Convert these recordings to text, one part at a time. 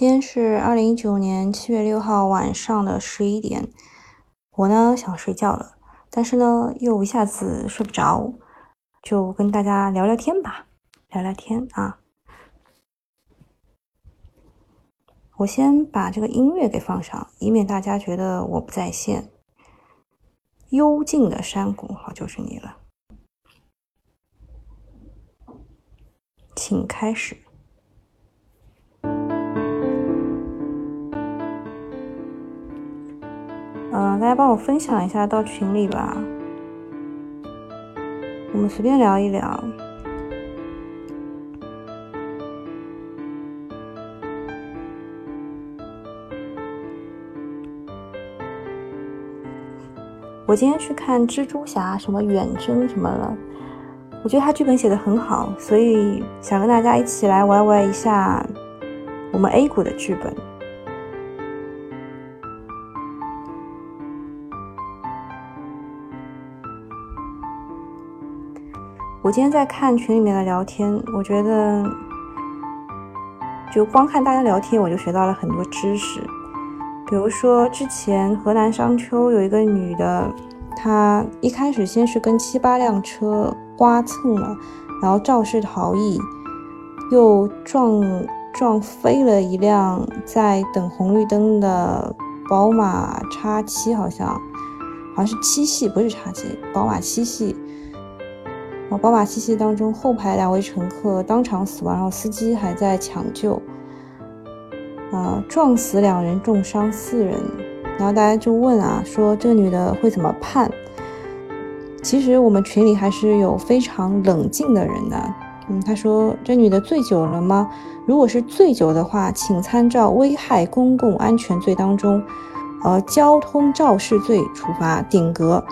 今天是二零一九年七月六号晚上的十一点，我呢想睡觉了，但是呢又一下子睡不着，就跟大家聊聊天吧，聊聊天啊。我先把这个音乐给放上，以免大家觉得我不在线。幽静的山谷，好，就是你了，请开始。嗯，大家帮我分享一下到群里吧，我们随便聊一聊。我今天去看蜘蛛侠什么远征什么了，我觉得他剧本写的很好，所以想跟大家一起来玩玩一下我们 A 股的剧本。我今天在看群里面的聊天，我觉得就光看大家聊天，我就学到了很多知识。比如说，之前河南商丘有一个女的，她一开始先是跟七八辆车刮蹭了，然后肇事逃逸，又撞撞飞了一辆在等红绿灯的宝马叉七，好像好像是七系，不是叉七，宝马七系。宝马七系当中，后排两位乘客当场死亡，然后司机还在抢救。啊，撞死两人，重伤四人。然后大家就问啊，说这个女的会怎么判？其实我们群里还是有非常冷静的人的。嗯，他说这女的醉酒了吗？如果是醉酒的话，请参照危害公共安全罪当中，呃，交通肇事罪处罚顶格。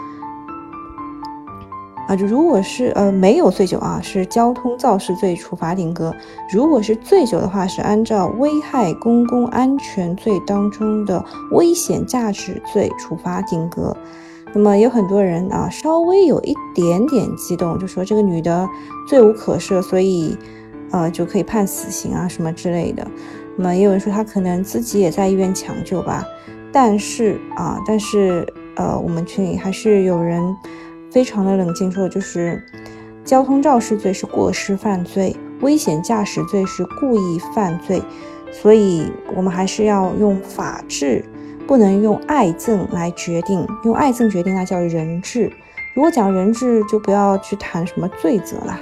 啊，就如果是呃没有醉酒啊，是交通肇事罪处罚顶格；如果是醉酒的话，是按照危害公共安全罪当中的危险驾驶罪处罚顶格。那么有很多人啊，稍微有一点点激动，就说这个女的罪无可赦，所以呃就可以判死刑啊什么之类的。那么也有人说她可能自己也在医院抢救吧，但是啊，但是呃我们群里还是有人。非常的冷静，说就是交通肇事罪是过失犯罪，危险驾驶罪是故意犯罪，所以我们还是要用法治，不能用爱憎来决定，用爱憎决定那叫人治。如果讲人治，就不要去谈什么罪责啦。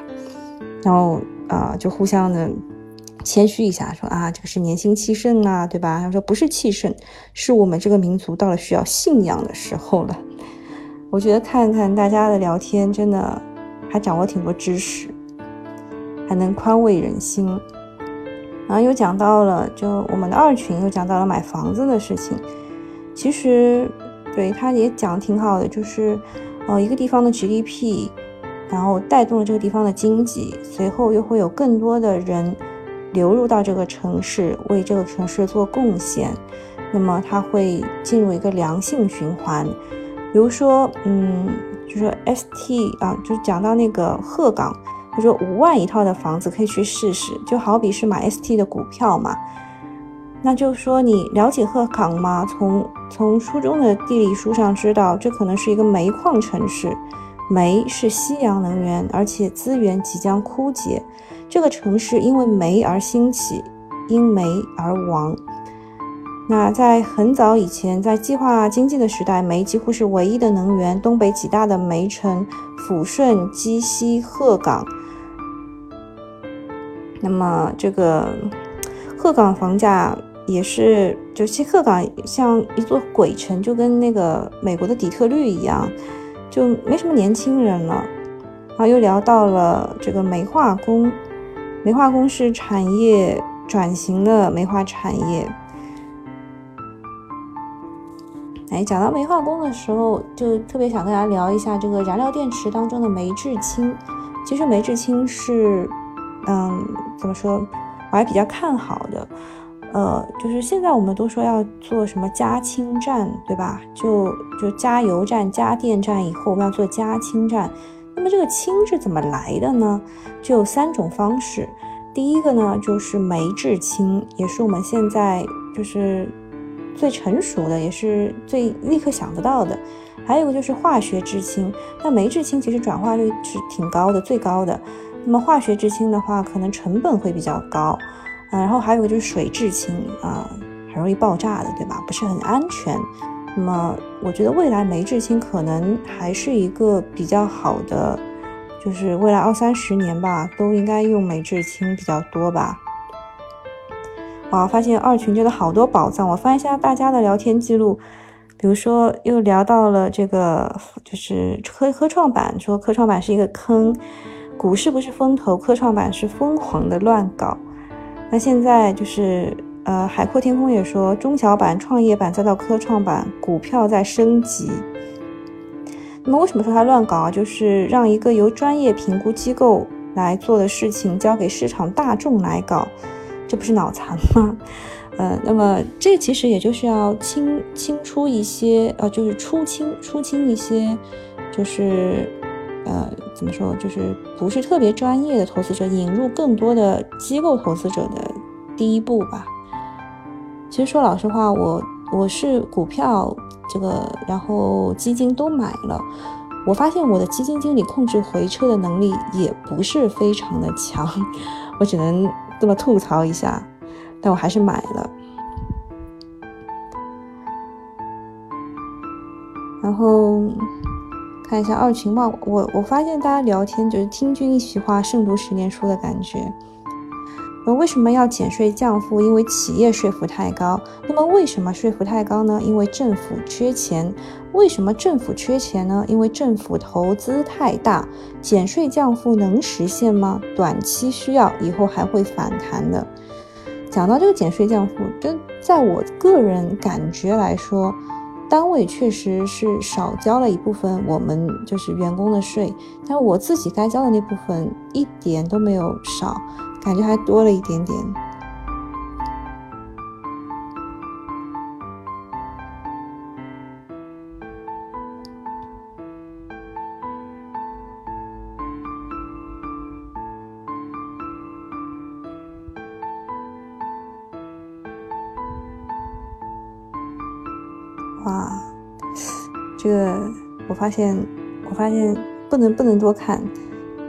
然后啊，就互相的谦虚一下，说啊，这个是年轻气盛啊，对吧？他说不是气盛，是我们这个民族到了需要信仰的时候了。我觉得看看大家的聊天，真的还掌握挺多知识，还能宽慰人心。然后又讲到了，就我们的二群又讲到了买房子的事情。其实对他也讲挺好的，就是呃一个地方的 GDP，然后带动了这个地方的经济，随后又会有更多的人流入到这个城市，为这个城市做贡献，那么它会进入一个良性循环。比如说，嗯，就说 ST 啊，就讲到那个鹤岗，他说五万一套的房子可以去试试，就好比是买 ST 的股票嘛。那就说你了解鹤岗吗？从从初中的地理书上知道，这可能是一个煤矿城市，煤是夕阳能源，而且资源即将枯竭。这个城市因为煤而兴起，因煤而亡。那在很早以前，在计划经济的时代，煤几乎是唯一的能源。东北几大的煤城：抚顺、鸡西、鹤岗。那么这个鹤岗房价也是，就其实鹤岗像一座鬼城，就跟那个美国的底特律一样，就没什么年轻人了。然后又聊到了这个煤化工，煤化工是产业转型的煤化产业。哎，讲到煤化工的时候，就特别想跟大家聊一下这个燃料电池当中的煤制氢。其实煤制氢是，嗯，怎么说，我还比较看好的。呃，就是现在我们都说要做什么加氢站，对吧？就就加油站、加电站以后，我们要做加氢站。那么这个氢是怎么来的呢？就有三种方式。第一个呢，就是煤制氢，也是我们现在就是最成熟的，也是最立刻想得到的。还有一个就是化学制氢，那煤制氢其实转化率是挺高的，最高的。那么化学制氢的话，可能成本会比较高。啊，然后还有个就是水制氢啊，很容易爆炸的，对吧？不是很安全。那么我觉得未来煤制氢可能还是一个比较好的。就是未来二三十年吧，都应该用煤制氢比较多吧。哇，发现二群真的好多宝藏！我翻一下大家的聊天记录，比如说又聊到了这个，就是科科创板，说科创板是一个坑，股市不是风投，科创板是疯狂的乱搞。那现在就是呃，海阔天空也说，中小板、创业板再到科创板，股票在升级。那么为什么说它乱搞啊？就是让一个由专业评估机构来做的事情交给市场大众来搞，这不是脑残吗？呃，那么这其实也就是要清清出一些，呃，就是出清出清一些，就是呃，怎么说，就是不是特别专业的投资者，引入更多的机构投资者的第一步吧。其实说老实话，我我是股票。这个，然后基金都买了，我发现我的基金经理控制回撤的能力也不是非常的强，我只能这么吐槽一下，但我还是买了。然后看一下二群吧，我我发现大家聊天就是听君一席话，胜读十年书的感觉。那为什么要减税降负？因为企业税负太高。那么为什么税负太高呢？因为政府缺钱。为什么政府缺钱呢？因为政府投资太大。减税降负能实现吗？短期需要，以后还会反弹的。讲到这个减税降负，就在我个人感觉来说，单位确实是少交了一部分我们就是员工的税，但我自己该交的那部分一点都没有少。感觉还多了一点点。哇，这个我发现，我发现不能不能多看。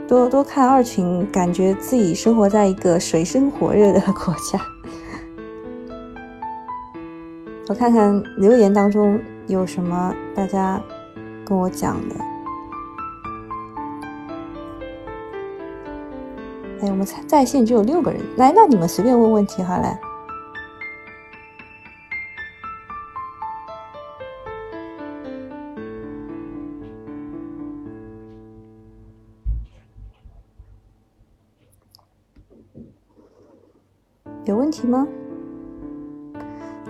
多多看二群，感觉自己生活在一个水深火热的国家。我看看留言当中有什么大家跟我讲的。哎，我们在线只有六个人，来，那你们随便问问题好了。有问题吗？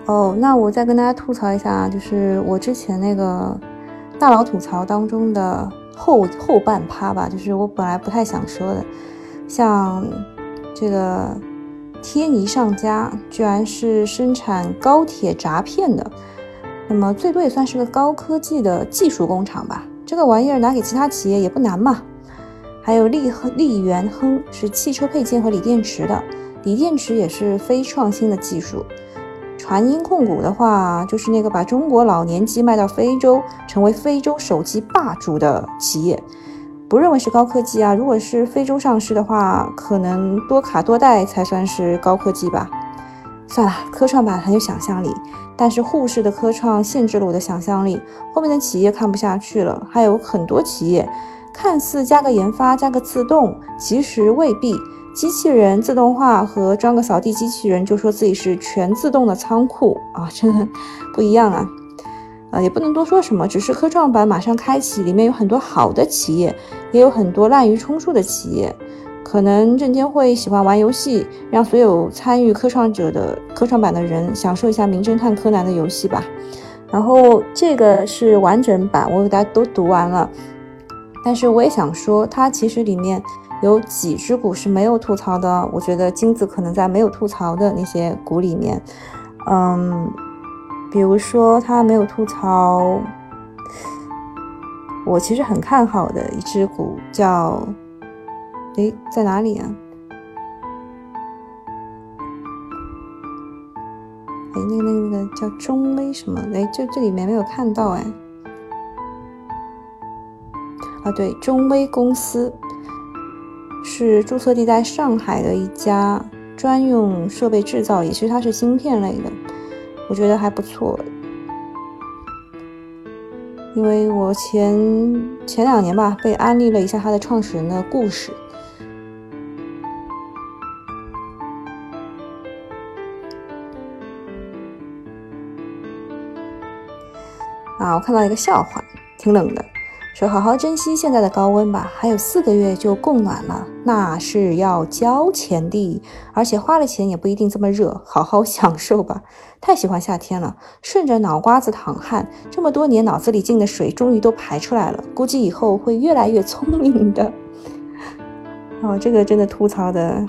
哦，那我再跟大家吐槽一下，就是我之前那个大佬吐槽当中的后后半趴吧，就是我本来不太想说的，像这个天尼上家居然是生产高铁闸片的，那么最多也算是个高科技的技术工厂吧，这个玩意儿拿给其他企业也不难嘛。还有利利源亨是汽车配件和锂电池的。锂电池也是非创新的技术。传音控股的话，就是那个把中国老年机卖到非洲，成为非洲手机霸主的企业，不认为是高科技啊。如果是非洲上市的话，可能多卡多代才算是高科技吧。算了，科创板很有想象力，但是沪市的科创限制了我的想象力。后面的企业看不下去了，还有很多企业，看似加个研发、加个自动，其实未必。机器人自动化和装个扫地机器人就说自己是全自动的仓库啊，真的不一样啊！呃，也不能多说什么，只是科创板马上开启，里面有很多好的企业，也有很多滥竽充数的企业。可能证监会喜欢玩游戏，让所有参与科创者的科创板的人享受一下《名侦探柯南》的游戏吧。然后这个是完整版，我给大家都读完了，但是我也想说，它其实里面。有几只股是没有吐槽的，我觉得金子可能在没有吐槽的那些股里面，嗯，比如说他没有吐槽，我其实很看好的一只股叫，诶，在哪里啊？哎，那个那个那个叫中微什么？哎，这这里面没有看到哎。啊，对，中微公司是注册地在上海的一家专用设备制造，也其实它是芯片类的，我觉得还不错。因为我前前两年吧，被安利了一下它的创始人的故事。啊，我看到一个笑话，挺冷的。说好好珍惜现在的高温吧，还有四个月就供暖了，那是要交钱的，而且花了钱也不一定这么热，好好享受吧。太喜欢夏天了，顺着脑瓜子淌汗，这么多年脑子里进的水终于都排出来了，估计以后会越来越聪明的。哦，这个真的吐槽的。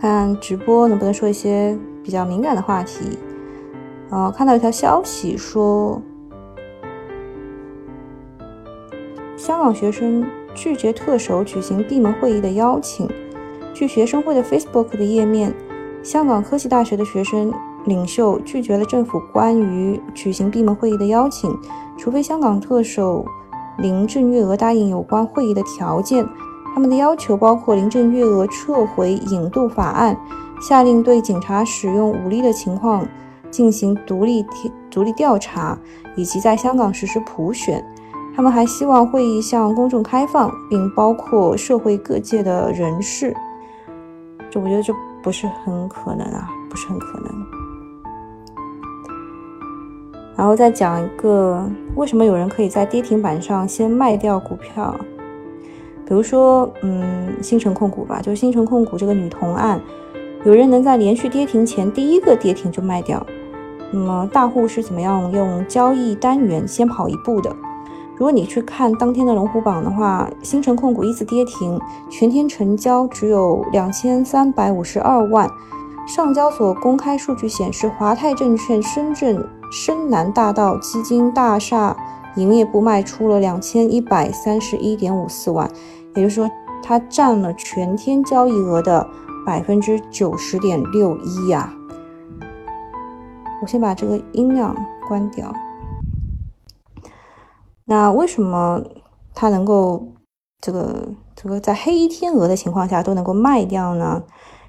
看直播能不能说一些比较敏感的话题？啊，看到一条消息说，香港学生拒绝特首举行闭门会议的邀请。据学生会的 Facebook 的页面，香港科技大学的学生领袖拒绝了政府关于举行闭门会议的邀请，除非香港特首林郑月娥答应有关会议的条件。他们的要求包括林郑月娥撤回引渡法案，下令对警察使用武力的情况进行独立独立调查，以及在香港实施普选。他们还希望会议向公众开放，并包括社会各界的人士。这我觉得这不是很可能啊，不是很可能。然后再讲一个，为什么有人可以在跌停板上先卖掉股票？比如说，嗯，新城控股吧，就是新城控股这个女童案，有人能在连续跌停前第一个跌停就卖掉。那么大户是怎么样用交易单元先跑一步的？如果你去看当天的龙虎榜的话，新城控股一次跌停，全天成交只有两千三百五十二万。上交所公开数据显示，华泰证券深圳深南大道基金大厦营业部卖出了两千一百三十一点五四万。也就是说，它占了全天交易额的百分之九十点六一呀。我先把这个音量关掉。那为什么它能够这个这个在黑天鹅的情况下都能够卖掉呢？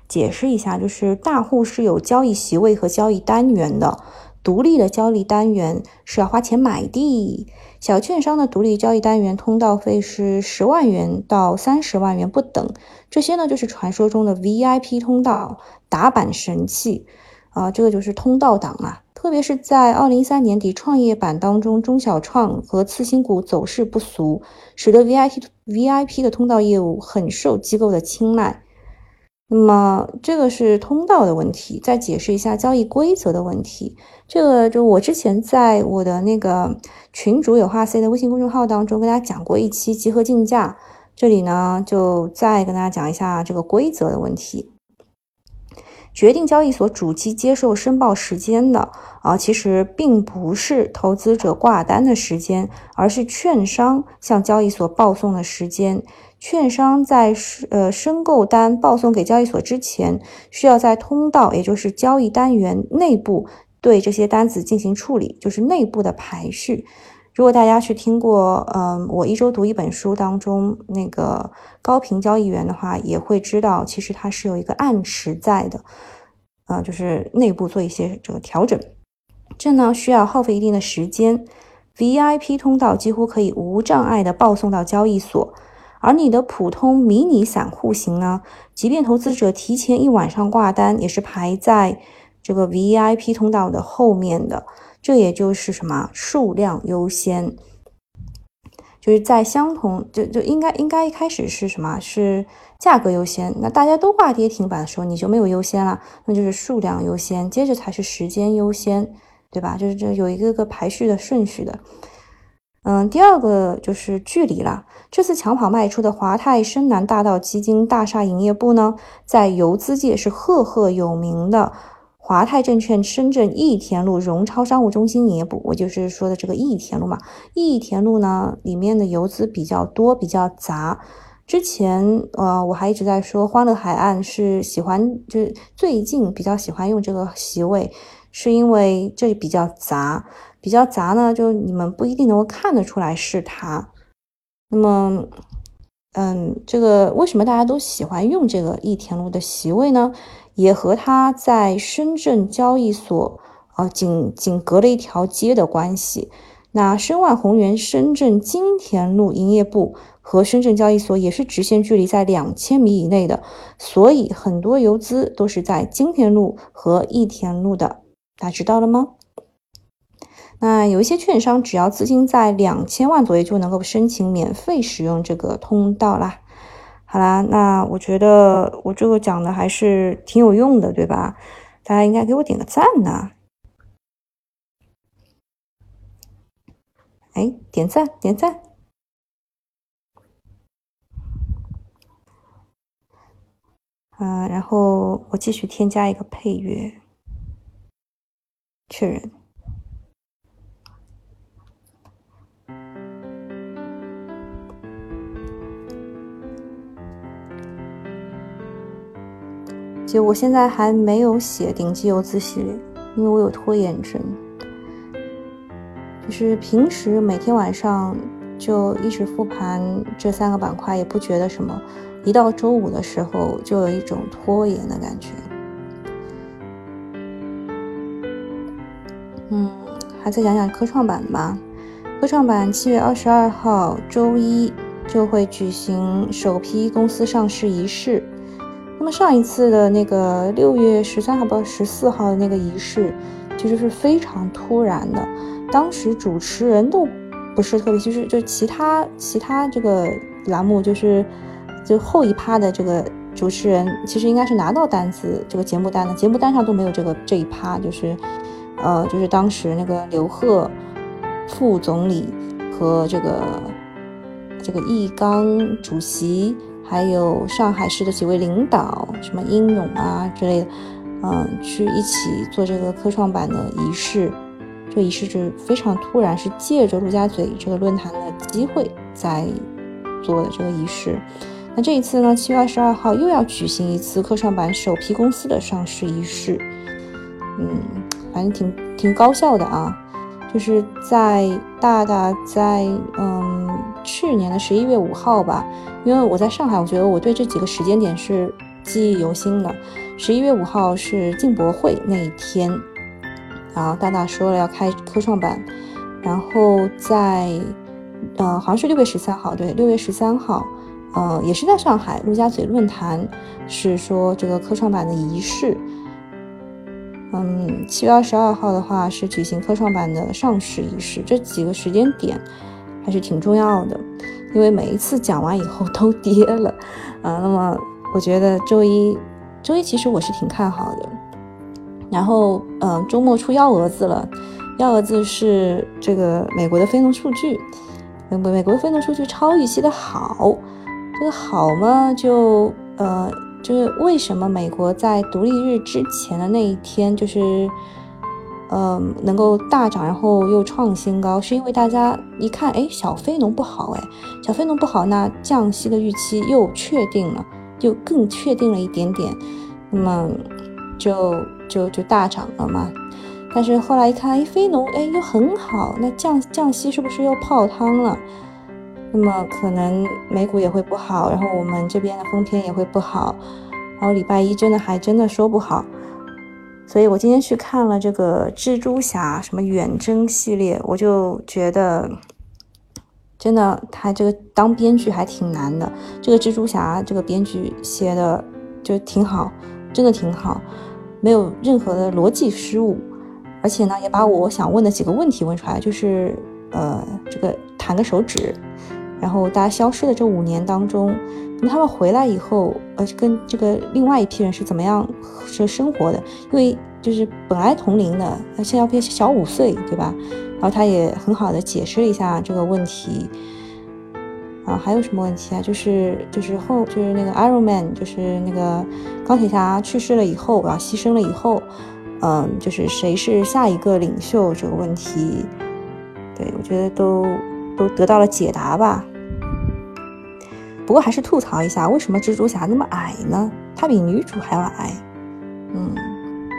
解释一下，就是大户是有交易席位和交易单元的，独立的交易单元是要花钱买的。小券商的独立交易单元通道费是十万元到三十万元不等，这些呢就是传说中的 VIP 通道，打板神器啊，这个就是通道党啊。特别是在二零一三年底创业板当中，中小创和次新股走势不俗，使得 VIP VIP 的通道业务很受机构的青睐。那么这个是通道的问题，再解释一下交易规则的问题。这个就我之前在我的那个群主有话 C 的微信公众号当中跟大家讲过一期集合竞价，这里呢就再跟大家讲一下这个规则的问题。决定交易所主机接受申报时间的啊，其实并不是投资者挂单的时间，而是券商向交易所报送的时间。券商在呃申购单报送给交易所之前，需要在通道，也就是交易单元内部对这些单子进行处理，就是内部的排序。如果大家去听过，嗯，我一周读一本书当中那个高频交易员的话，也会知道，其实它是有一个暗池在的，啊，就是内部做一些这个调整。这呢需要耗费一定的时间。VIP 通道几乎可以无障碍的报送到交易所。而你的普通迷你散户型呢，即便投资者提前一晚上挂单，也是排在这个 VIP 通道的后面的。这也就是什么数量优先，就是在相同就就应该应该一开始是什么是价格优先。那大家都挂跌停板的时候，你就没有优先了，那就是数量优先，接着才是时间优先，对吧？就是这有一个个排序的顺序的。嗯，第二个就是距离了。这次抢跑卖出的华泰深南大道基金大厦营业部呢，在游资界是赫赫有名的。华泰证券深圳益田路荣超商务中心营业部，我就是说的这个益田路嘛。益田路呢，里面的游资比较多，比较杂。之前呃，我还一直在说欢乐海岸是喜欢，就是最近比较喜欢用这个席位，是因为这里比较杂，比较杂呢，就你们不一定能够看得出来是它。那么，嗯，这个为什么大家都喜欢用这个益田路的席位呢？也和它在深圳交易所，呃，仅仅隔了一条街的关系。那申万宏源深圳金田路营业部和深圳交易所也是直线距离在两千米以内的，所以很多游资都是在金田路和益田路的。大家知道了吗？那有一些券商只要资金在两千万左右就能够申请免费使用这个通道啦。好啦，那我觉得我这个讲的还是挺有用的，对吧？大家应该给我点个赞呢。哎，点赞点赞。嗯，然后我继续添加一个配乐，确认。就我现在还没有写顶级游资系列，因为我有拖延症。就是平时每天晚上就一直复盘这三个板块，也不觉得什么。一到周五的时候，就有一种拖延的感觉。嗯，还再讲讲科创板吧。科创板七月二十二号周一就会举行首批公司上市仪式。那么上一次的那个六月十三号不十四号的那个仪式，其实是非常突然的。当时主持人都不是特别，就是就其他其他这个栏目，就是就后一趴的这个主持人，其实应该是拿到单子这个节目单的，节目单上都没有这个这一趴，就是呃就是当时那个刘鹤副总理和这个这个易纲主席。还有上海市的几位领导，什么英勇啊之类的，嗯，去一起做这个科创板的仪式。这仪式是非常突然，是借着陆家嘴这个论坛的机会在做的这个仪式。那这一次呢，七月二十二号又要举行一次科创板首批公司的上市仪式。嗯，反正挺挺高效的啊。就是在大大在嗯去年的十一月五号吧，因为我在上海，我觉得我对这几个时间点是记忆犹新的。十一月五号是进博会那一天，然后大大说了要开科创板，然后在呃好像是六月十三号，对，六月十三号，呃也是在上海陆家嘴论坛，是说这个科创板的仪式。嗯，七月二十二号的话是举行科创板的上市仪式，这几个时间点还是挺重要的，因为每一次讲完以后都跌了，啊，那么我觉得周一，周一其实我是挺看好的，然后，嗯，周末出幺蛾子了，幺蛾子是这个美国的非农数据，美美国的非农数据超预期的好，这个好嘛，就呃。就是为什么美国在独立日之前的那一天，就是，呃，能够大涨，然后又创新高，是因为大家一看，哎，小非农不好，哎，小非农不好，那降息的预期又确定了，就更确定了一点点，那么就就就大涨了嘛。但是后来一看，哎，非农哎又很好，那降降息是不是又泡汤了？那么可能美股也会不好，然后我们这边的封片也会不好，然后礼拜一真的还真的说不好，所以我今天去看了这个蜘蛛侠什么远征系列，我就觉得真的他这个当编剧还挺难的，这个蜘蛛侠这个编剧写的就挺好，真的挺好，没有任何的逻辑失误，而且呢也把我想问的几个问题问出来，就是呃这个弹个手指。然后大家消失的这五年当中，那他们回来以后，呃，跟这个另外一批人是怎么样是生活的？因为就是本来同龄的，那现在变小五岁，对吧？然后他也很好的解释了一下这个问题。啊，还有什么问题啊？就是就是后就是那个 Iron Man，就是那个钢铁侠去世了以后，然后牺牲了以后，嗯，就是谁是下一个领袖这个问题，对我觉得都都得到了解答吧。不过还是吐槽一下，为什么蜘蛛侠那么矮呢？他比女主还要矮。嗯，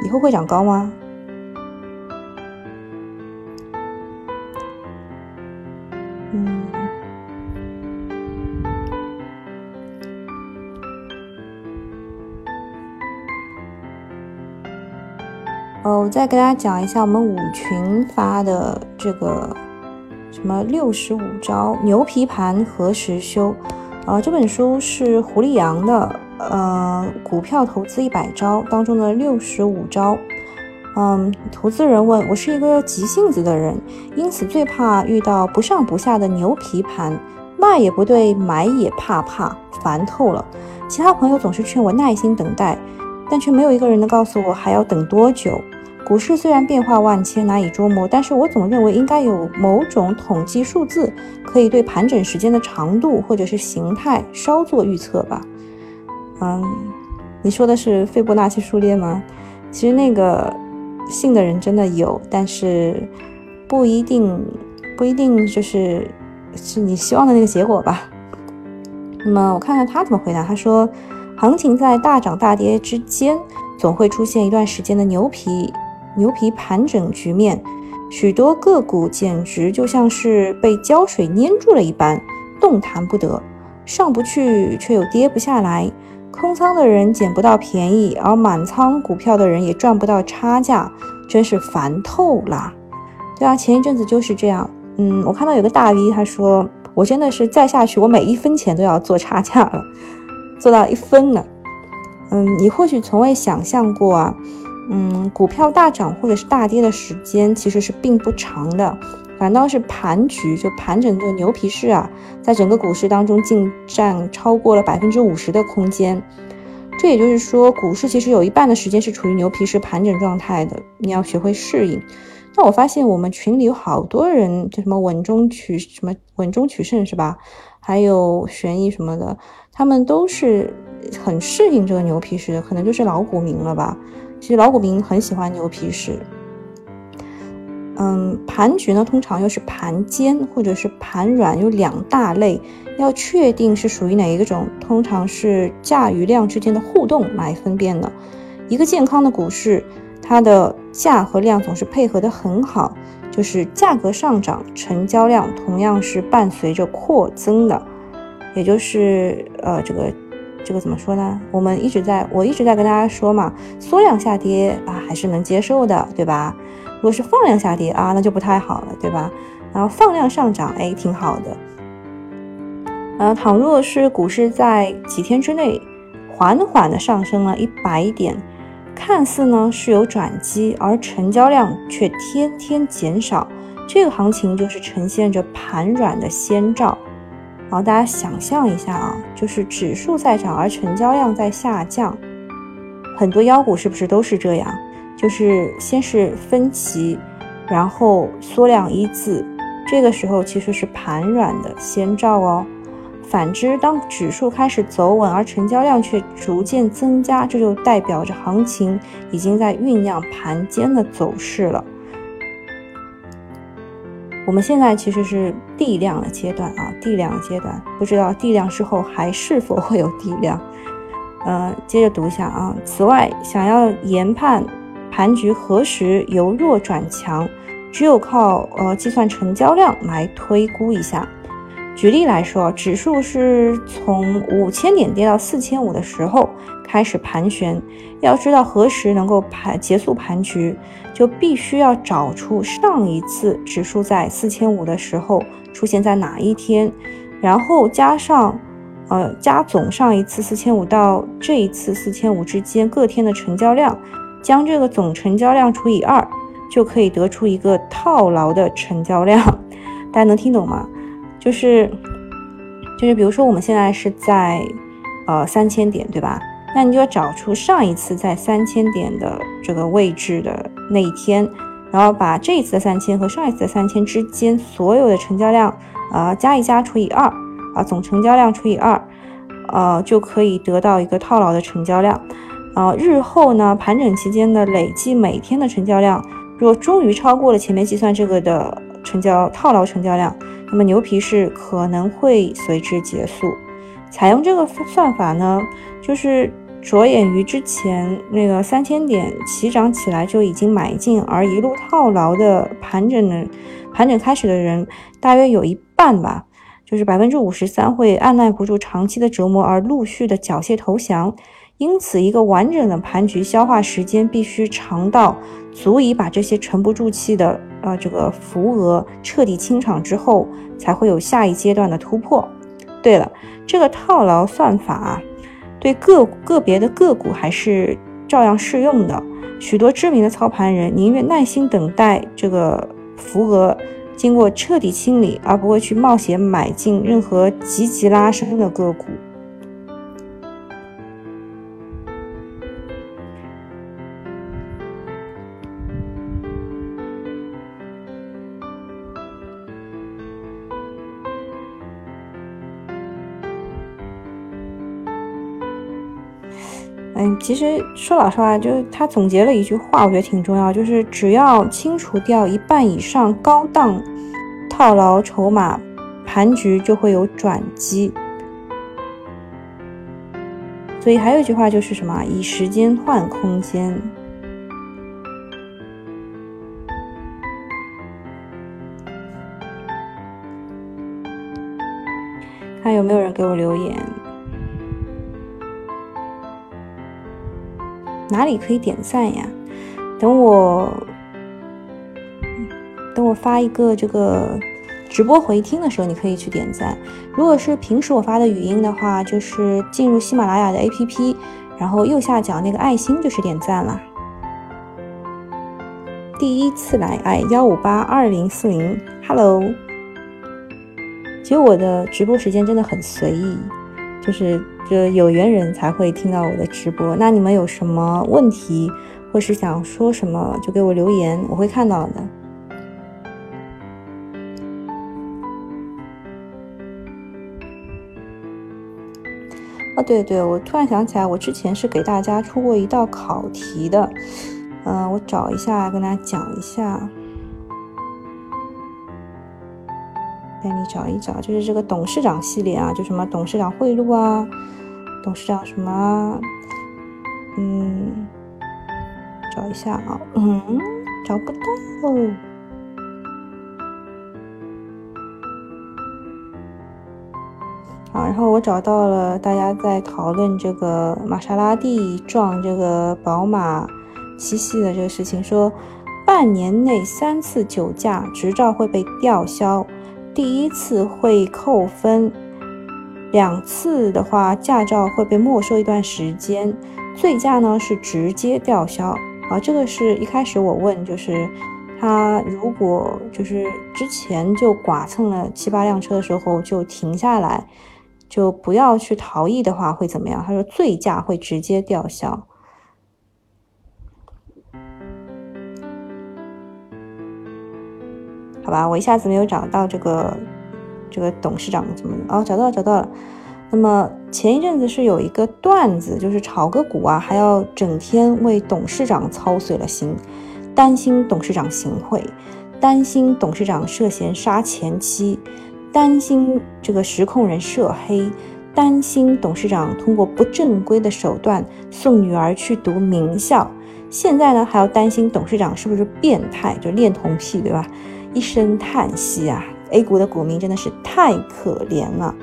以后会长高吗？嗯。哦，我再给大家讲一下我们五群发的这个什么六十五招牛皮盘何时休？啊，这本书是胡立阳的，呃，股票投资一百招当中的六十五招。嗯，投资人问我是一个急性子的人，因此最怕遇到不上不下的牛皮盘，卖也不对，买也怕怕，烦透了。其他朋友总是劝我耐心等待，但却没有一个人能告诉我还要等多久。股市虽然变化万千，难以捉摸，但是我总认为应该有某种统计数字，可以对盘整时间的长度或者是形态稍作预测吧。嗯，你说的是斐波那契数列吗？其实那个信的人真的有，但是不一定不一定就是是你希望的那个结果吧。那么我看看他怎么回答，他说，行情在大涨大跌之间，总会出现一段时间的牛皮。牛皮盘整局面，许多个股简直就像是被胶水粘住了一般，动弹不得，上不去却又跌不下来。空仓的人捡不到便宜，而满仓股票的人也赚不到差价，真是烦透了。对啊，前一阵子就是这样。嗯，我看到有个大 V 他说，我真的是再下去，我每一分钱都要做差价了，做到一分呢。嗯，你或许从未想象过啊。嗯，股票大涨或者是大跌的时间其实是并不长的，反倒是盘局就盘整个牛皮市啊，在整个股市当中竟占超过了百分之五十的空间。这也就是说，股市其实有一半的时间是处于牛皮市盘整状态的，你要学会适应。那我发现我们群里有好多人，就什么稳中取什么稳中取胜是吧？还有悬疑什么的，他们都是很适应这个牛皮市的，可能就是老股民了吧。其实老股民很喜欢牛皮市，嗯，盘局呢通常又是盘坚或者是盘软，有两大类，要确定是属于哪一种，通常是价与量之间的互动来分辨的。一个健康的股市，它的价和量总是配合的很好，就是价格上涨，成交量同样是伴随着扩增的，也就是呃这个。这个怎么说呢？我们一直在，我一直在跟大家说嘛，缩量下跌啊，还是能接受的，对吧？如果是放量下跌啊，那就不太好了，对吧？然后放量上涨，哎，挺好的。呃，倘若是股市在几天之内缓缓的上升了一百点，看似呢是有转机，而成交量却天天减少，这个行情就是呈现着盘软的先兆。然后大家想象一下啊，就是指数在涨，而成交量在下降。很多妖股是不是都是这样？就是先是分歧，然后缩量一字，这个时候其实是盘软的先兆哦。反之，当指数开始走稳，而成交量却逐渐增加，这就代表着行情已经在酝酿盘间的走势了。我们现在其实是地量的阶段啊，地量阶段，不知道地量之后还是否会有地量。呃，接着读一下啊。此外，想要研判盘局何时由弱转强，只有靠呃计算成交量来推估一下。举例来说，指数是从五千点跌到四千五的时候开始盘旋，要知道何时能够盘结束盘局，就必须要找出上一次指数在四千五的时候出现在哪一天，然后加上呃加总上一次四千五到这一次四千五之间各天的成交量，将这个总成交量除以二，就可以得出一个套牢的成交量。大家能听懂吗？就是，就是，比如说我们现在是在，呃，三千点，对吧？那你就要找出上一次在三千点的这个位置的那一天，然后把这一次的三千和上一次的三千之间所有的成交量，啊，加一加除以二，啊，总成交量除以二，呃，就可以得到一个套牢的成交量。啊，日后呢盘整期间的累计每天的成交量，若终于超过了前面计算这个的成交套牢成交量，那么牛皮市可能会随之结束。采用这个算法呢，就是着眼于之前那个三千点起涨起来就已经买进而一路套牢的盘整的盘整开始的人，大约有一半吧，就是百分之五十三会按耐不住长期的折磨而陆续的缴械投降。因此，一个完整的盘局消化时间必须长到足以把这些沉不住气的呃这个浮额彻底清场之后，才会有下一阶段的突破。对了，这个套牢算法对个个别的个股还是照样适用的。许多知名的操盘人宁愿耐心等待这个浮额经过彻底清理，而不会去冒险买进任何积极拉升的个股。嗯，其实说老实话，就是他总结了一句话，我觉得挺重要，就是只要清除掉一半以上高档套牢筹码，盘局就会有转机。所以还有一句话就是什么？以时间换空间。看有没有人给我留言。哪里可以点赞呀？等我，等我发一个这个直播回听的时候，你可以去点赞。如果是平时我发的语音的话，就是进入喜马拉雅的 APP，然后右下角那个爱心就是点赞了。第一次来哎，幺五八二零四零，Hello。其实我的直播时间真的很随意，就是。就有缘人才会听到我的直播，那你们有什么问题，或是想说什么，就给我留言，我会看到的。哦，对对，我突然想起来，我之前是给大家出过一道考题的，嗯，我找一下跟大家讲一下。带你找一找，就是这个董事长系列啊，就什么董事长贿赂啊，董事长什么，嗯，找一下啊，嗯，找不到。好，然后我找到了，大家在讨论这个玛莎拉蒂撞这个宝马七系的这个事情，说半年内三次酒驾，执照会被吊销。第一次会扣分，两次的话驾照会被没收一段时间，醉驾呢是直接吊销啊。这个是一开始我问，就是他如果就是之前就剐蹭了七八辆车的时候就停下来，就不要去逃逸的话会怎么样？他说醉驾会直接吊销。好吧，我一下子没有找到这个这个董事长怎么哦，找到了，找到了。那么前一阵子是有一个段子，就是炒个股啊，还要整天为董事长操碎了心，担心董事长行贿，担心董事长涉嫌杀前妻，担心这个实控人涉黑，担心董事长通过不正规的手段送女儿去读名校，现在呢还要担心董事长是不是变态，就恋童癖，对吧？一声叹息啊，A 股的股民真的是太可怜了。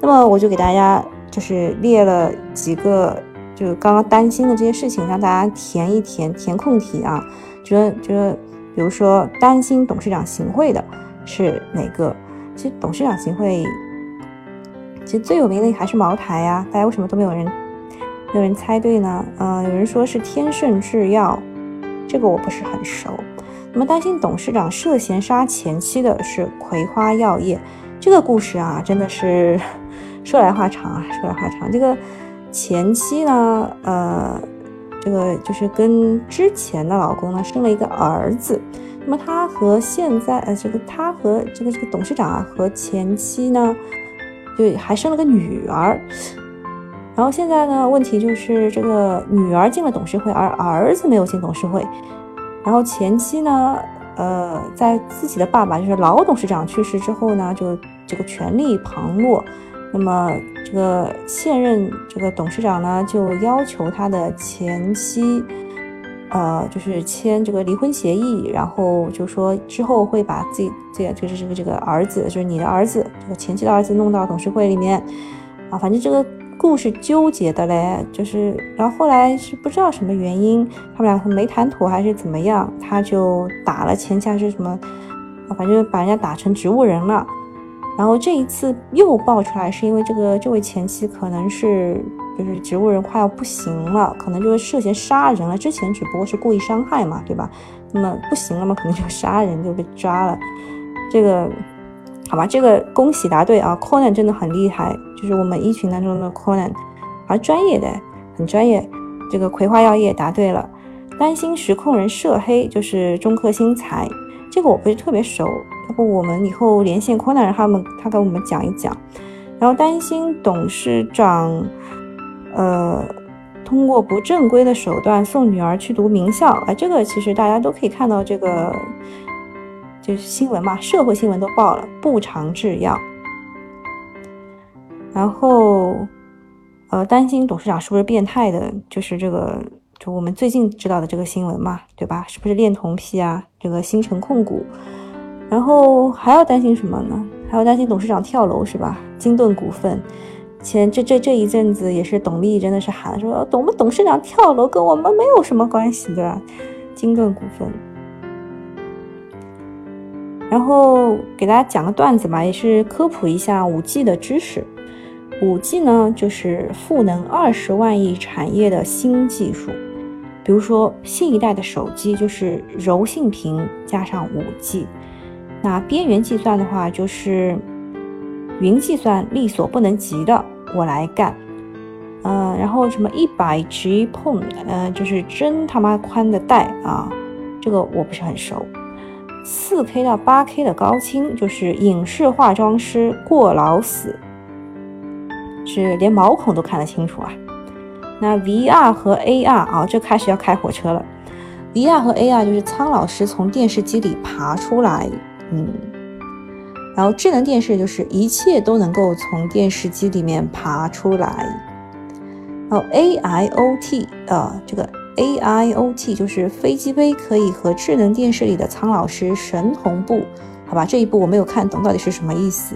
那么我就给大家就是列了几个，就刚刚担心的这些事情，让大家填一填填空题啊。觉得觉得，比如说担心董事长行贿的是哪个？其实董事长行贿，其实最有名的还是茅台呀。大家为什么都没有人没有人猜对呢？嗯，有人说是天盛制药，这个我不是很熟。那么担心董事长涉嫌杀前妻的是葵花药业，这个故事啊，真的是 说来话长啊，说来话长。这个前妻呢，呃，这个就是跟之前的老公呢生了一个儿子。那么他和现在呃，这个他和这个这个董事长啊和前妻呢，就还生了个女儿。然后现在呢，问题就是这个女儿进了董事会，而儿子没有进董事会。然后前妻呢，呃，在自己的爸爸就是老董事长去世之后呢，就这个权力旁落。那么这个现任这个董事长呢，就要求他的前妻，呃，就是签这个离婚协议，然后就说之后会把自己这就是这个这个儿子，就是你的儿子，这个前妻的儿子弄到董事会里面，啊，反正这个。故事纠结的嘞，就是，然后后来是不知道什么原因，他们俩没谈妥还是怎么样，他就打了前妻是什么，反正把人家打成植物人了。然后这一次又爆出来，是因为这个这位前妻可能是就是植物人快要不行了，可能就是涉嫌杀人了。之前只不过是故意伤害嘛，对吧？那么不行了嘛，可能就杀人就被抓了。这个。好吧，这个恭喜答对啊，Conan 真的很厉害，就是我们一群当中的 Conan，啊，专业的，很专业。这个葵花药业答对了，担心实控人涉黑就是中科新材，这个我不是特别熟，要不我们以后连线 Conan 他们，他给我们讲一讲。然后担心董事长，呃，通过不正规的手段送女儿去读名校，啊，这个其实大家都可以看到这个。就是新闻嘛，社会新闻都报了，不长制药。然后，呃，担心董事长是不是变态的，就是这个，就我们最近知道的这个新闻嘛，对吧？是不是恋童癖啊？这个新城控股。然后还要担心什么呢？还要担心董事长跳楼是吧？金盾股份前这这这一阵子也是董秘真的是喊说，董董事长跳楼跟我们没有什么关系，对吧？金盾股份。然后给大家讲个段子吧，也是科普一下五 G 的知识。五 G 呢，就是赋能二十万亿产业的新技术。比如说，新一代的手机就是柔性屏加上五 G。那边缘计算的话，就是云计算力所不能及的，我来干。嗯，然后什么一百 G PON，嗯，就是真他妈宽的带啊，这个我不是很熟。四 K 到八 K 的高清，就是影视化妆师过劳死，是连毛孔都看得清楚啊。那 VR 和 AR 啊，这开始要开火车了。VR 和 AR 就是苍老师从电视机里爬出来，嗯，然后智能电视就是一切都能够从电视机里面爬出来。然后 AIoT 啊，这个。A I O T 就是飞机杯可以和智能电视里的苍老师神同步，好吧？这一步我没有看懂到底是什么意思。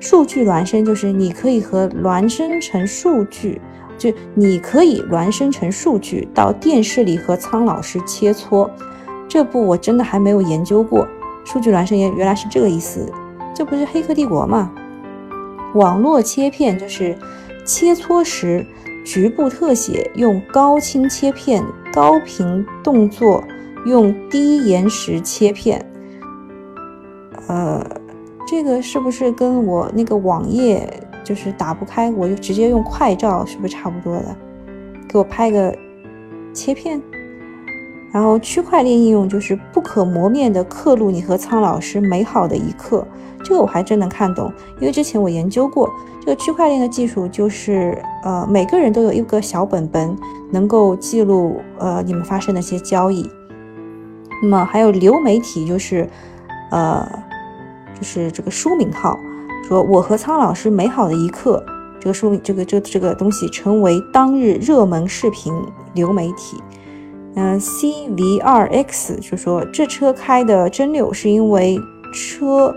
数据孪生就是你可以和孪生成数据，就你可以孪生成数据到电视里和苍老师切磋。这步我真的还没有研究过。数据孪生也原来是这个意思，这不是黑客帝国吗？网络切片就是切磋时。局部特写用高清切片，高频动作用低延时切片。呃，这个是不是跟我那个网页就是打不开，我就直接用快照，是不是差不多的？给我拍个切片。然后区块链应用就是不可磨灭的刻录你和苍老师美好的一刻，这个我还真能看懂，因为之前我研究过这个区块链的技术，就是呃每个人都有一个小本本，能够记录呃你们发生的一些交易。那么还有流媒体，就是呃就是这个书名号，说我和苍老师美好的一刻，这个书这个这这个东西成为当日热门视频流媒体。嗯，CVRX 就说这车开的真溜，是因为车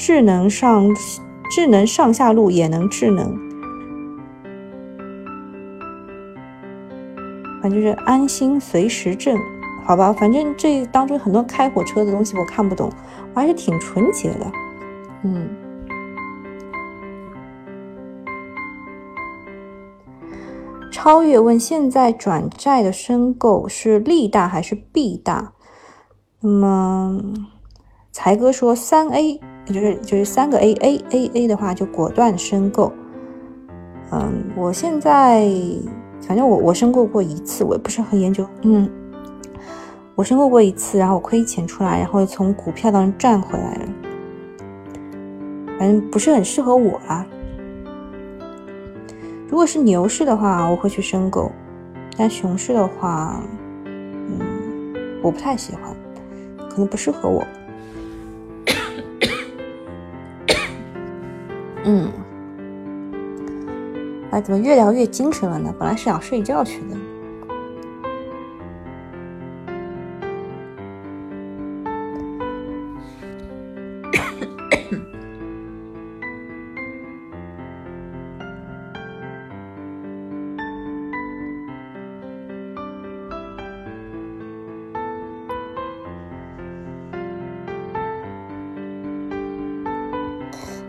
智能上智能上下路也能智能，反正就是安心随时震，好吧，反正这当中很多开火车的东西我看不懂，我还是挺纯洁的，嗯。超越问现在转债的申购是利大还是弊大？那么才哥说三 A，就是就是三个 A，A A A 的话就果断申购。嗯，我现在反正我我申购过一次，我也不是很研究。嗯，我申购过一次，然后我亏钱出来，然后从股票当中赚回来了。反正不是很适合我啊。如果是牛市的话，我会去申购；但熊市的话，嗯，我不太喜欢，可能不适合我。嗯，哎，怎么越聊越精神了呢？本来是想睡觉去的。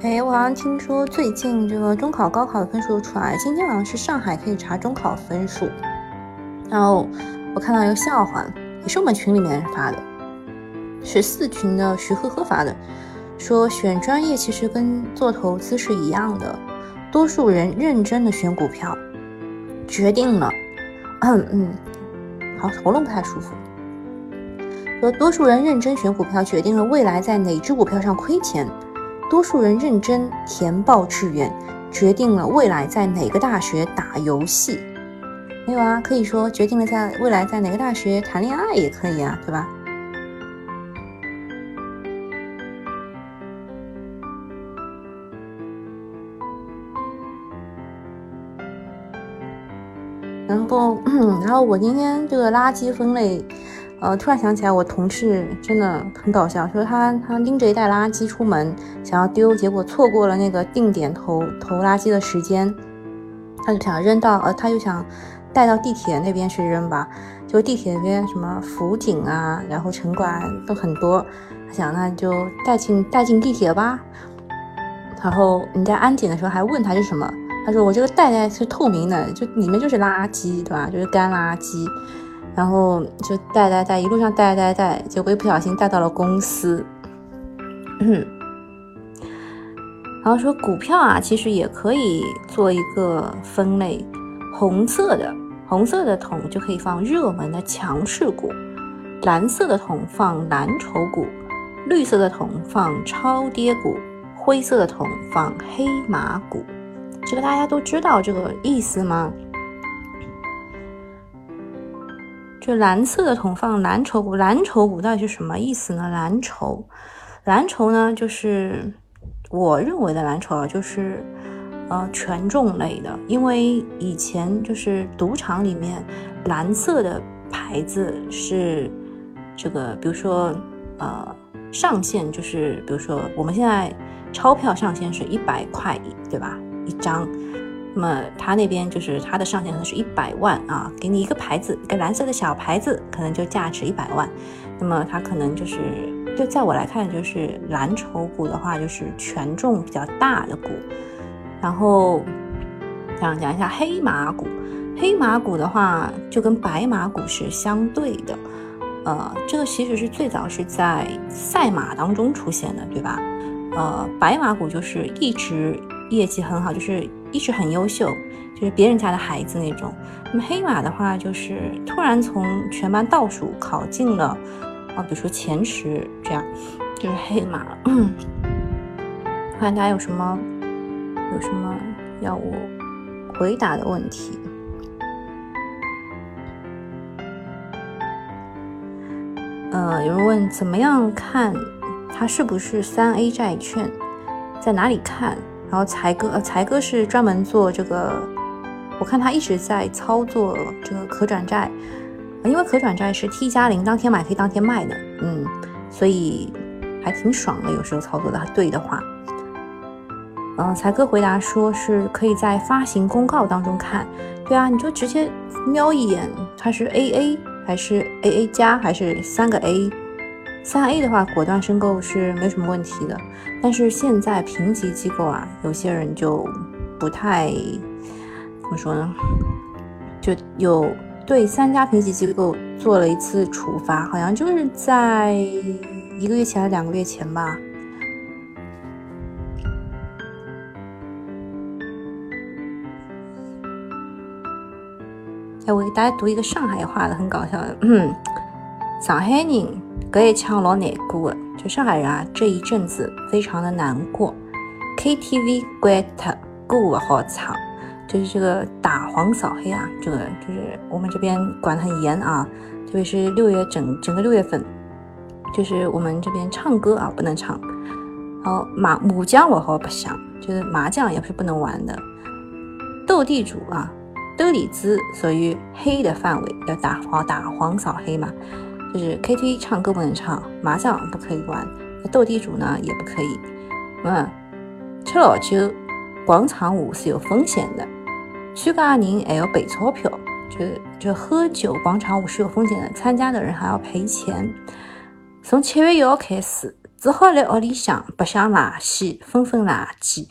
哎，我好像听说最近这个中考、高考的分数出来，今天好像是上海可以查中考分数。然后我看到一个笑话，也是我们群里面发的，十四群的徐呵呵发的，说选专业其实跟做投资是一样的，多数人认真的选股票，决定了，嗯嗯，好，喉咙不太舒服。说多数人认真选股票，决定了未来在哪只股票上亏钱。多数人认真填报志愿，决定了未来在哪个大学打游戏。没有啊，可以说决定了在未来在哪个大学谈恋爱也可以啊，对吧？然后，然后我今天这个垃圾分类。呃，突然想起来，我同事真的很搞笑，说他他拎着一袋垃圾出门，想要丢，结果错过了那个定点投投垃圾的时间，他就想扔到，呃，他就想带到地铁那边去扔吧，就地铁那边什么辅警啊，然后城管都很多，他想那就带进带进地铁吧，然后你在安检的时候还问他是什么，他说我这个袋袋是透明的，就里面就是垃圾，对吧？就是干垃圾。然后就带带带，一路上带带带，结果一不小心带到了公司。然后说股票啊，其实也可以做一个分类，红色的红色的桶就可以放热门的强势股，蓝色的桶放蓝筹股，绿色的桶放超跌股，灰色的桶放黑马股。这个大家都知道这个意思吗？就蓝色的桶放蓝筹股，蓝筹股到底是什么意思呢？蓝筹，蓝筹呢，就是我认为的蓝筹啊，就是呃权重类的，因为以前就是赌场里面蓝色的牌子是这个，比如说呃上限就是比如说我们现在钞票上限是一百块，对吧？一张。那么他那边就是他的上限可能是一百万啊，给你一个牌子，一个蓝色的小牌子，可能就价值一百万。那么他可能就是，就在我来看，就是蓝筹股的话，就是权重比较大的股。然后讲讲一下黑马股，黑马股的话就跟白马股是相对的。呃，这个其实是最早是在赛马当中出现的，对吧？呃，白马股就是一直业绩很好，就是。一直很优秀，就是别人家的孩子那种。那么黑马的话，就是突然从全班倒数考进了，啊，比如说前十这样，就是黑马。看大家有什么有什么要我回答的问题？呃，有人问怎么样看它是不是三 A 债券，在哪里看？然后才哥，呃，才哥是专门做这个，我看他一直在操作这个可转债，因为可转债是 T 加零，当天买可以当天卖的，嗯，所以还挺爽的。有时候操作的对的话，嗯，才哥回答说是可以在发行公告当中看，对啊，你就直接瞄一眼，它是 AA 还是 AA 加还是三个 A。三 A 的话，果断申购是没什么问题的。但是现在评级机构啊，有些人就不太怎么说呢？就有对三家评级机构做了一次处罚，好像就是在一个月前还是两个月前吧。哎，我给大家读一个上海话的，很搞笑的。嗯，上海人。搿一腔老难过的，就上海人啊，这一阵子非常的难过。KTV 关脱，歌不好唱，就是这个打黄扫黑啊，这个就是我们这边管得很严啊，特别是六月整整个六月份，就是我们这边唱歌啊不能唱，然后麻麻将我好不想，就是麻将也是不能玩的，斗地主啊，斗地主属于黑的范围，要打黄打黄扫黑嘛，就是 KTV 唱歌不能唱，麻将不可以玩，斗地主呢也不可以，嗯，吃老酒广场舞是有风险的。参加人还要赔钞票，就就喝酒广场舞是有风险的，参加的人还要赔钱。从七月一号开始，只好在屋里向白相垃圾，分分垃圾。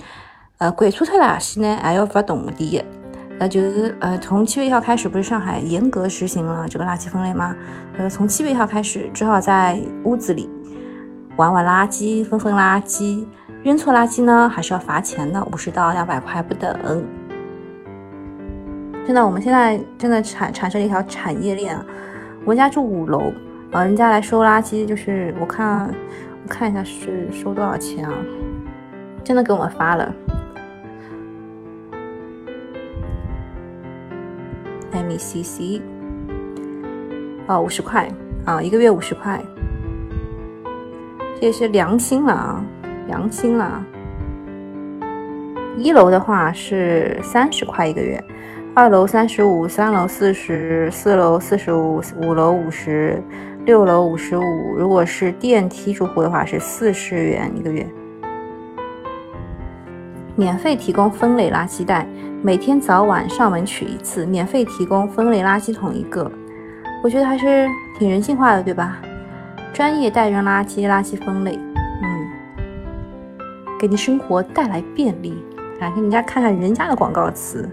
呃，关错脱垃圾呢，还要罚铜钿。那就是呃，从七月一号开始，不是上海严格实行了这个垃圾分类吗？呃，从七月一号开始，只好在屋子里玩玩垃圾，分分垃圾。扔错垃圾呢，还是要罚钱的，五十到两百块不等。真的，我们现在真的产产生了一条产业链。我们家住五楼，呃，人家来收垃圾，就是我看，我看一下是收多少钱啊？真的给我们发了，M E C C，哦，五十块啊，一个月五十块，这也是良心了啊，良心了。一楼的话是三十块一个月。二楼三十五，三楼四十，四楼四十五，五楼五十，六楼五十五。如果是电梯住户的话，是四十元一个月。免费提供分类垃圾袋，每天早晚上门取一次，免费提供分类垃圾桶一个。我觉得还是挺人性化的，对吧？专业代扔垃圾，垃圾分类，嗯，给你生活带来便利。来给人家看看人家的广告词。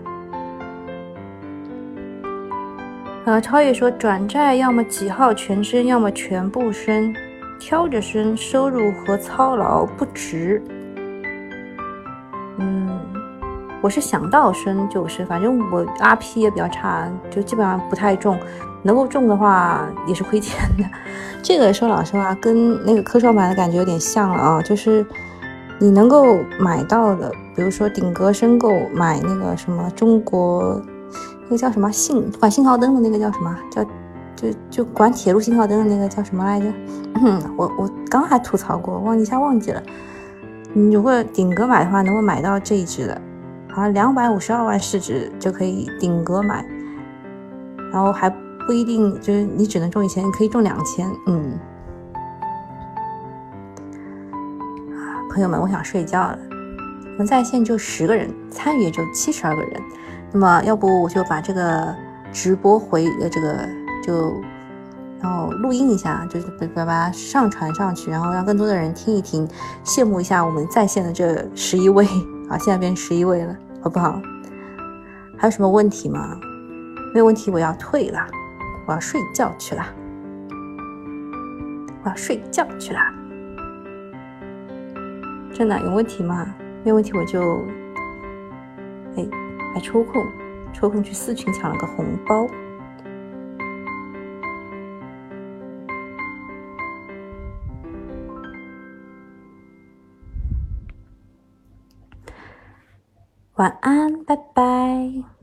呃，超越说转债要么几号全升，要么全部升，挑着升，收入和操劳不值。嗯，我是想到升就升，反正我 RP 也比较差，就基本上不太中，能够中的话也是亏钱的。这个说老实话，跟那个科创板的感觉有点像了啊，就是你能够买到的，比如说顶格申购买那个什么中国。那个叫什么信管信号灯的那个叫什么？叫就就管铁路信号灯的那个叫什么来着？我我刚还吐槽过，忘记一下忘记了。你如果顶格买的话，能够买到这一只的，好像两百五十二万市值就可以顶格买，然后还不一定就是你只能中一千，你可以中两千。嗯，啊，朋友们，我想睡觉了。我们在线就十个人，参与也就七十二个人。那么，要不我就把这个直播回呃这个就，然后录音一下，就是把把它上传上去，然后让更多的人听一听，羡慕一下我们在线的这十一位啊，现在变十一位了，好不好？还有什么问题吗？没有问题，我要退了，我要睡觉去了，我要睡觉去了。真的有问题吗？没有问题，我就，哎。还抽空，抽空去四群抢了个红包。晚安，拜拜。